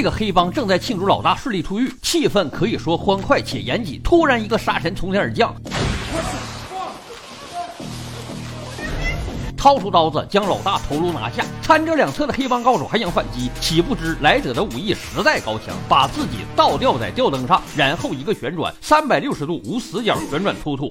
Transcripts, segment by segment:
这个黑帮正在庆祝老大顺利出狱，气氛可以说欢快且严谨。突然，一个杀神从天而降，掏出刀子将老大头颅拿下。参着两侧的黑帮高手还想反击，岂不知来者的武艺实在高强，把自己倒吊在吊灯上，然后一个旋转，三百六十度无死角旋转突突。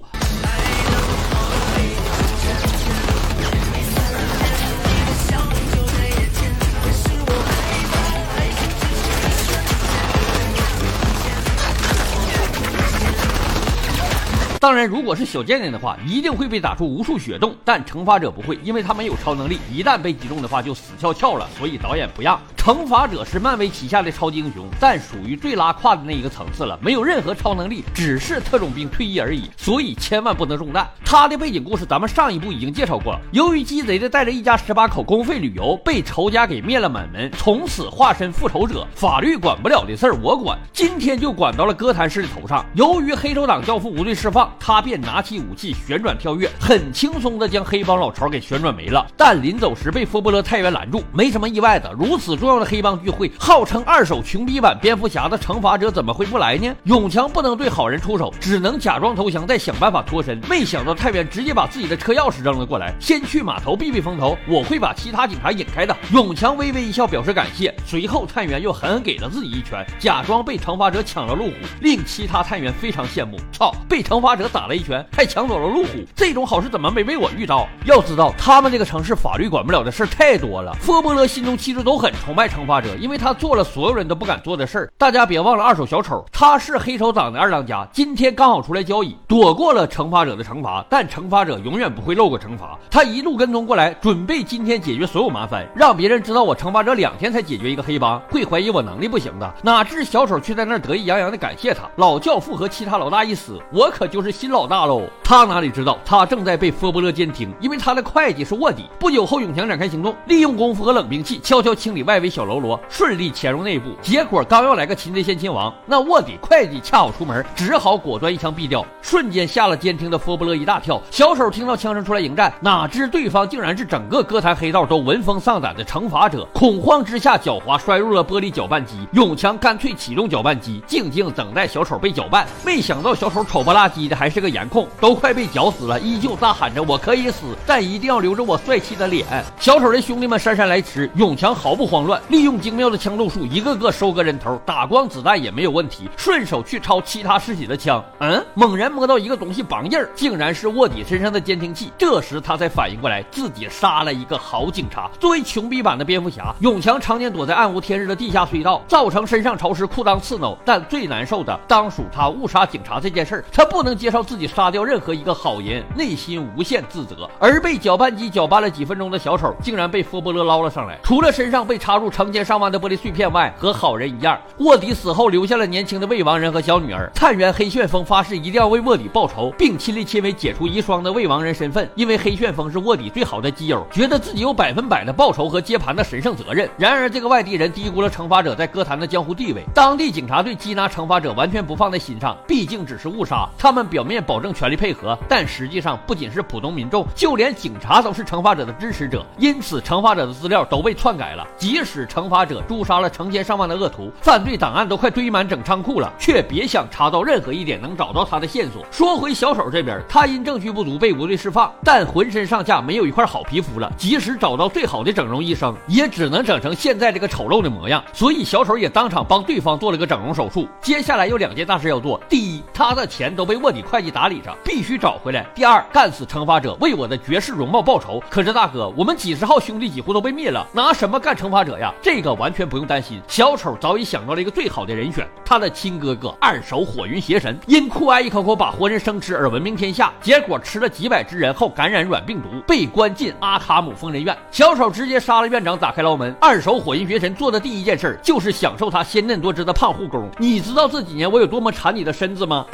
当然，如果是小贱贱的话，一定会被打出无数血洞。但惩罚者不会，因为他没有超能力，一旦被击中的话就死翘翘了。所以导演不让。惩罚者是漫威旗下的超级英雄，但属于最拉胯的那一个层次了，没有任何超能力，只是特种兵退役而已。所以千万不能中弹。他的背景故事咱们上一部已经介绍过了。由于鸡贼的带着一家十八口公费旅游，被仇家给灭了满门，从此化身复仇者。法律管不了的事儿我管，今天就管到了哥谭市的头上。由于黑手党教父无罪释放。他便拿起武器旋转跳跃，很轻松的将黑帮老巢给旋转没了。但临走时被佛伯勒太原拦住，没什么意外的。如此重要 的黑帮聚会，号称二手穷逼版蝙蝠侠的惩罚者怎么会不来呢？永强不能对好人出手，只能假装投降，再想办法脱身。没想到太原直接把自己的车钥匙扔了过来，先去码头避避风头，我会把其他警察引开的。永强微微一笑表示感谢，随后探员又狠狠给了自己一拳，假装被惩罚者抢了路虎，令其他探员非常羡慕。操，被惩罚者。打了一拳，还抢走了路虎，这种好事怎么没被我遇到？要知道，他们这个城市法律管不了的事太多了。佛波勒心中其实都很崇拜惩罚者，因为他做了所有人都不敢做的事儿。大家别忘了二手小丑，他是黑手党的二当家，今天刚好出来交易，躲过了惩罚者的惩罚。但惩罚者永远不会漏过惩罚，他一路跟踪过来，准备今天解决所有麻烦，让别人知道我惩罚者两天才解决一个黑帮，会怀疑我能力不行的。哪知小丑却在那儿得意洋洋的感谢他。老教父和其他老大一死，我可就是。新老大喽，他哪里知道，他正在被佛伯勒监听，因为他的会计是卧底。不久后，永强展开行动，利用功夫和冷兵器，悄悄清理外围小喽啰，顺利潜入内部。结果刚要来个擒贼先擒王，那卧底会计恰好出门，只好果断一枪毙掉，瞬间吓了监听的佛伯勒一大跳。小丑听到枪声出来迎战，哪知对方竟然是整个歌坛黑道都闻风丧胆的惩罚者。恐慌之下，狡猾摔入了玻璃搅拌机，永强干脆启动搅拌机，静静等待小丑被搅拌。没想到小丑丑不拉几的还。是个颜控，都快被绞死了，依旧大喊着“我可以死，但一定要留着我帅气的脸”。小丑的兄弟们姗姗来迟，永强毫不慌乱，利用精妙的枪路术，一个个收割人头，打光子弹也没有问题，顺手去抄其他尸体的枪。嗯，猛然摸到一个东西绑印儿，竟然是卧底身上的监听器。这时他才反应过来，自己杀了一个好警察。作为穷逼版的蝙蝠侠，永强常年躲在暗无天日的地下隧道，造成身上潮湿、裤裆刺挠。但最难受的当属他误杀警察这件事儿，他不能接受。自己杀掉任何一个好人，内心无限自责。而被搅拌机搅拌了几分钟的小丑，竟然被佛伯勒捞了上来。除了身上被插入成千上万的玻璃碎片外，和好人一样，卧底死后留下了年轻的魏王人和小女儿。探员黑旋风发誓一定要为卧底报仇，并亲力亲为解除遗孀的魏王人身份。因为黑旋风是卧底最好的基友，觉得自己有百分百的报仇和接盘的神圣责任。然而，这个外地人低估了惩罚者在歌坛的江湖地位。当地警察对缉拿惩罚者完全不放在心上，毕竟只是误杀。他们表面保证全力配合，但实际上不仅是普通民众，就连警察都是惩罚者的支持者。因此，惩罚者的资料都被篡改了。即使惩罚者诛杀了成千上万的恶徒，犯罪档案都快堆满整仓库了，却别想查到任何一点能找到他的线索。说回小丑这边，他因证据不足被无罪释放，但浑身上下没有一块好皮肤了。即使找到最好的整容医生，也只能整成现在这个丑陋的模样。所以，小丑也当场帮对方做了个整容手术。接下来有两件大事要做：第一，他的钱都被卧底会计打理着。必须找回来。第二，干死惩罚者，为我的绝世容貌报仇。可是大哥，我们几十号兄弟几乎都被灭了，拿什么干惩罚者呀？这个完全不用担心，小丑早已想到了一个最好的人选，他的亲哥哥二手火云邪神，因酷爱一口口把活人生吃而闻名天下，结果吃了几百只人后感染软病毒，被关进阿卡姆疯人院。小丑直接杀了院长，打开牢门。二手火云邪神做的第一件事就是享受他鲜嫩多汁的胖护工。你知道这几年我有多么馋你的身子吗？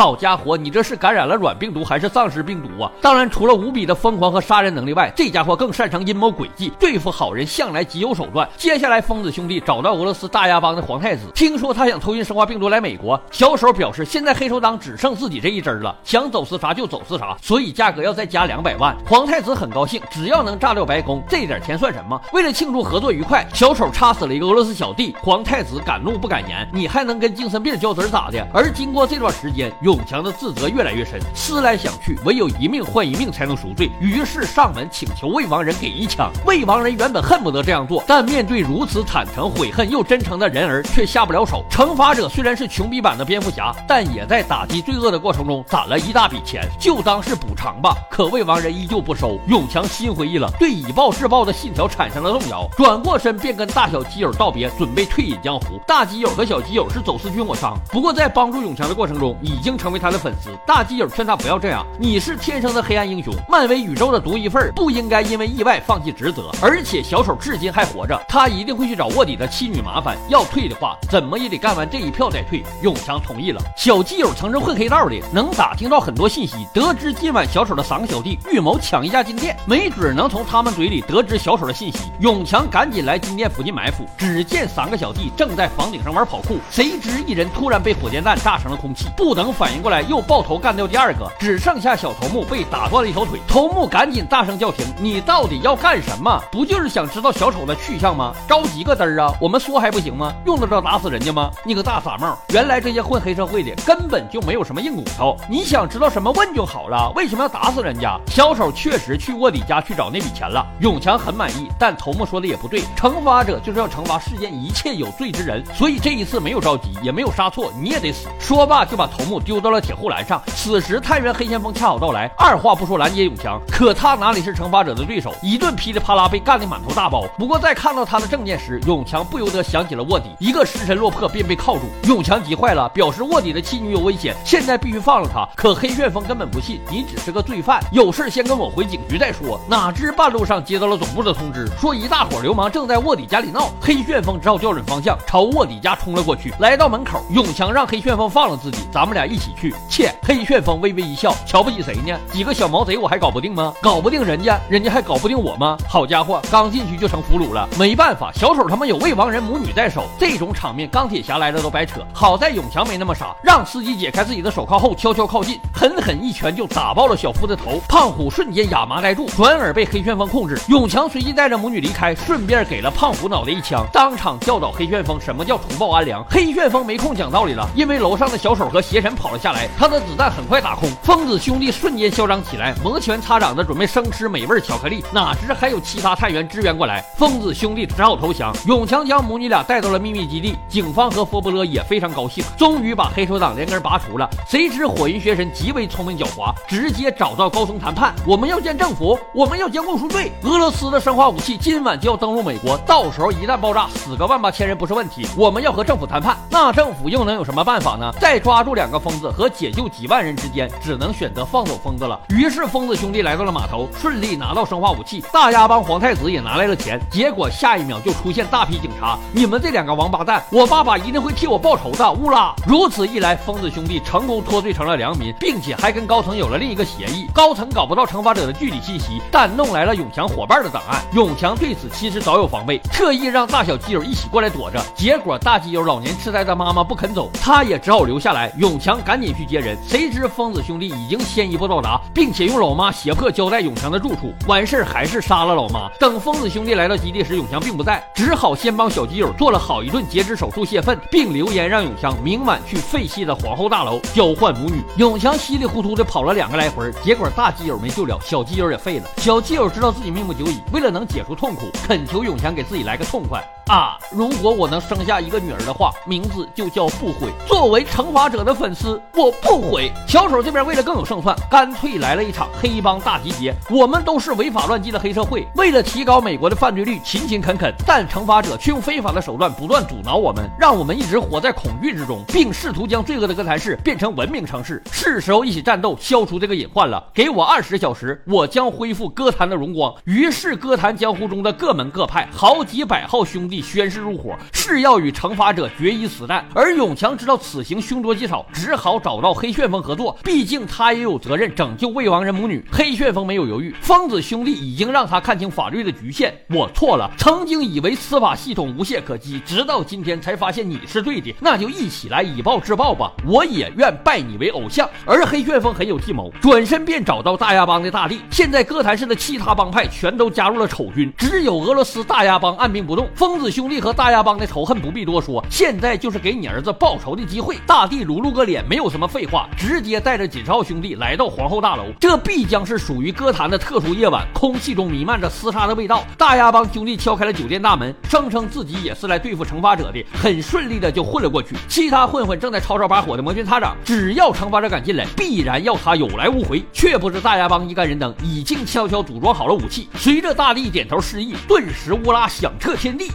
好家伙，你这是感染了软病毒还是丧尸病毒啊？当然，除了无比的疯狂和杀人能力外，这家伙更擅长阴谋诡计，对付好人向来极有手段。接下来，疯子兄弟找到俄罗斯大鸭帮的皇太子，听说他想偷运生化病毒来美国。小手表示，现在黑手党只剩自己这一支了，想走私啥就走私啥，所以价格要再加两百万。皇太子很高兴，只要能炸掉白宫，这点钱算什么？为了庆祝合作愉快，小丑插死了一个俄罗斯小弟。皇太子敢怒不敢言，你还能跟精神病较真咋的？而经过这段时间，永强的自责越来越深，思来想去，唯有一命换一命才能赎罪。于是上门请求魏王人给一枪。魏王人原本恨不得这样做，但面对如此坦诚、悔恨又真诚的人儿，却下不了手。惩罚者虽然是穷逼版的蝙蝠侠，但也在打击罪恶的过程中攒了一大笔钱，就当是补偿吧。可魏王人依旧不收。永强心灰意冷，对以暴制暴的信条产生了动摇，转过身便跟大小基友道别，准备退隐江湖。大基友和小基友是走私军火商，不过在帮助永强的过程中，已经成为他的粉丝。大基友劝他不要这样，你是天生的黑暗英雄，漫威宇宙的独一份，不应该因为意外放弃职责。而且小丑至今还活着，他一定会去找卧底的妻女麻烦。要退的话，怎么也得干完这一票再退。永强同意了。小基友曾是混黑道的，能打听到很多信息，得知今晚小丑的三个小弟预谋抢一家金店，没准能从他们嘴里得知小丑的信息。永强赶紧来金店附近埋伏，只见三个小弟正在房顶上玩跑酷，谁知一人突然被火箭弹炸成了空气，不等反应过来，又爆头干掉第二个，只剩下小头目被打断了一条腿。头目赶紧大声叫停：“你到底要干什么？不就是想知道小丑的去向吗？着急个嘚儿啊！我们说还不行吗？用得着打死人家吗？你个大傻帽！原来这些混黑社会的根本就没有什么硬骨头，你想知道什么问就好了，为什么要打死人家？小丑确实去卧底家去找那笔钱了。永强很满意，但头目说的也不对，惩罚者就是要惩罚世间一切有罪之人，所以这一次没有着急，也没有杀错，你也得死。说罢就把头目丢到了铁护栏上。此时探员黑旋风恰好到来，二话不说拦截永强，可他哪里是惩罚者的对手，一顿噼里啪啦被干得满头大包。不过在看到他的证件时，永强不由得想起了卧底，一个失神落魄便被铐住。永强急坏了，表示卧底的妻女有危险，现在必须放了他。可黑旋风根本不信，你只是个罪犯，有事先跟我回警局再说。哪知半路上接到了总部的通知，说一大伙流氓正在卧底家里闹。黑旋风只好调准方向，朝卧底家冲了过去。来到门口，永强让黑旋风放了自己，咱们俩一起去。切，黑旋风微微一笑，瞧不起谁呢？几个小毛贼我还搞不定吗？搞不定人家，人家还搞不定我吗？好家伙，刚进去就成俘虏了。没办法，小丑他妈有未亡人母女在手，这种场面钢铁侠来了都白扯。好在永强没那么傻，让司机解开自己的手铐后，悄悄靠近，狠狠一拳就打爆了小夫的头。胖虎瞬间哑麻呆住，转而被黑旋风控制。永强随即带着母女离开，顺便给了胖虎脑袋一枪，当场教导黑旋风什么叫除暴安良。黑旋风没空讲道理了，因为楼上的小丑和邪神跑了下来，他的子弹很快打空。疯子兄弟瞬间嚣张起来，摩拳擦掌的准备生吃美味巧克力，哪知还有其他探员支援过来，疯子兄弟只好投降。永强将母女俩带到了秘密基地，警方和佛伯勒也非常高兴，终于把黑手党连根拔除了。谁知火云邪神极为聪明狡猾，直接找到高层谈判，我们要见政府，我们要监控赎罪。俄罗斯的生化武器今晚就要登陆美国，到时候一旦爆炸，死个万八千人不是问题。我们要和政府谈判，那政府又能有什么办法呢？再抓住两个疯子和解救几万人之间，只能选择放走疯子了。于是疯子兄弟来到了码头，顺利拿到生化武器，大鸭帮皇太子也拿来了钱。结果下一秒就出现大批警察，你们这两个王八蛋，我爸爸一定会替我报仇的。乌拉！如此一来，疯子兄弟成功脱罪成了良民，并且还跟高层有了另一个协议。高层搞不到惩罚者的具体信息，但弄来了永强伙伴的档案。永强对此其实早有防备，特意让大小基友一起过来躲着。结果大基友老年痴呆的妈妈不肯走，他也只好留下来。永强赶紧去接人，谁知疯子兄弟已经先一步到达，并且用老妈胁迫交代永强的住处。完事儿还是杀了老妈。等疯子兄弟来到基地时，永强并不在，只好先帮小基友做了好一顿截肢手术泄愤，并留言让永强明晚去废弃的皇后大楼交换母女。永强稀里糊涂的跑了两个来回，结果大基友没救了，小基友也废了。小基友知道自己命不久矣，为了能解除痛苦，恳求永强给自己来个痛快。啊！如果我能生下一个女儿的话，名字就叫不悔。作为惩罚者的粉丝，我不悔。小丑这边为了更有胜算，干脆来了一场黑帮大集结。我们都是违法乱纪的黑社会，为了提高美国的犯罪率，勤勤恳恳。但惩罚者却用非法的手段不断阻挠我们，让我们一直活在恐惧之中，并试图将罪恶的哥谭市变成文明城市。是时候一起战斗，消除这个隐患了。给我二十小时，我将恢复歌坛的荣光。于是，歌坛江湖中的各门各派，好几百号兄弟。宣誓入伙，誓要与惩罚者决一死战。而永强知道此行凶多吉少，只好好找到黑旋风合作，毕竟他也有责任拯救未亡人母女。黑旋风没有犹豫，疯子兄弟已经让他看清法律的局限。我错了，曾经以为司法系统无懈可击，直到今天才发现你是对的，那就一起来以暴制暴吧！我也愿拜你为偶像。而黑旋风很有计谋，转身便找到大亚帮的大力。现在哥谭市的其他帮派全都加入了丑军，只有俄罗斯大亚帮按兵不动。疯子兄弟和大亚帮的仇恨不必多说，现在就是给你儿子报仇的机会。大地撸撸个脸，没有什么废话，直接带着锦少兄弟来到皇后大楼。这必将是属于歌坛的特殊夜晚，空气中弥漫着厮杀的味道。大牙帮兄弟敲开了酒店大门，声称自己也是来对付惩罚者的，很顺利的就混了过去。其他混混正在吵吵把火的摩拳擦掌，只要惩罚者敢进来，必然要他有来无回。却不知大牙帮一干人等已经悄悄组装好了武器。随着大力点头示意，顿时乌拉响彻天地。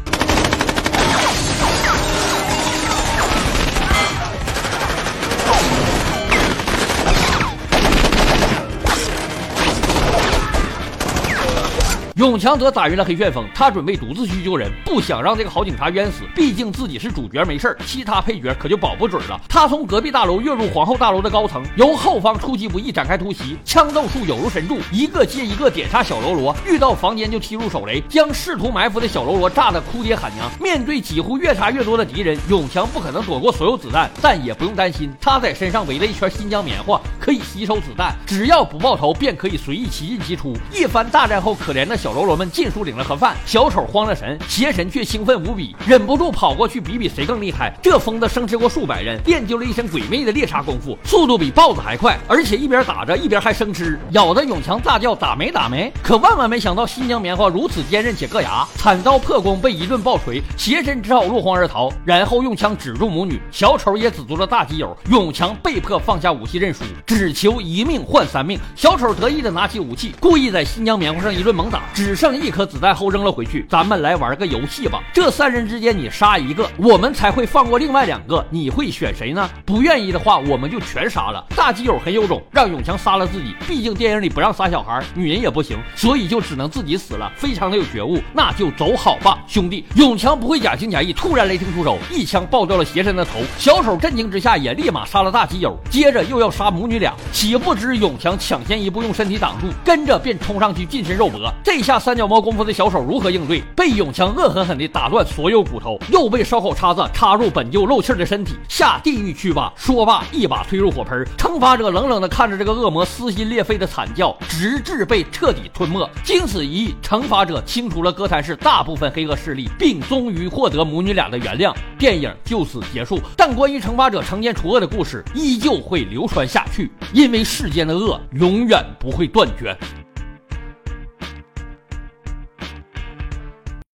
永强则打晕了黑旋风，他准备独自去救人，不想让这个好警察冤死。毕竟自己是主角没事其他配角可就保不准了。他从隔壁大楼跃入皇后大楼的高层，由后方出其不意展开突袭，枪斗术有如神助，一个接一个点杀小喽啰，遇到房间就踢入手雷，将试图埋伏的小喽啰炸得哭爹喊娘。面对几乎越杀越多的敌人，永强不可能躲过所有子弹，但也不用担心，他在身上围了一圈新疆棉花，可以吸收子弹，只要不爆头便可以随意其进其出。一番大战后，可怜的。小喽啰们尽数领了盒饭，小丑慌了神，邪神却兴奋无比，忍不住跑过去比比谁更厉害。这疯子生吃过数百人，练就了一身鬼魅的猎杀功夫，速度比豹子还快，而且一边打着一边还生吃，咬得永强大叫打没打没。可万万没想到，新疆棉花如此坚韧且硌牙，惨遭破功，被一顿暴锤，邪神只好落荒而逃，然后用枪指住母女，小丑也止住了大基友，永强被迫放下武器认输，只求一命换三命。小丑得意的拿起武器，故意在新疆棉花上一顿猛打。只只剩一颗子弹后扔了回去，咱们来玩个游戏吧。这三人之间你杀一个，我们才会放过另外两个。你会选谁呢？不愿意的话，我们就全杀了。大基友很有种，让永强杀了自己。毕竟电影里不让杀小孩，女人也不行，所以就只能自己死了。非常的有觉悟，那就走好吧，兄弟。永强不会假情假意，突然雷霆出手，一枪爆掉了邪神的头。小丑震惊之下也立马杀了大基友，接着又要杀母女俩。岂不知永强抢先一步用身体挡住，跟着便冲上去近身肉搏。这下三脚猫功夫的小手如何应对？被永强恶狠狠地打断所有骨头，又被烧烤叉子插入本就漏气的身体，下地狱去吧！说罢，一把推入火盆。惩罚者冷冷地看着这个恶魔撕心裂肺的惨叫，直至被彻底吞没。经此一役，惩罚者清除了哥谭市大部分黑恶势力，并终于获得母女俩的原谅。电影就此结束。但关于惩罚者惩奸除恶的故事，依旧会流传下去，因为世间的恶永远不会断绝。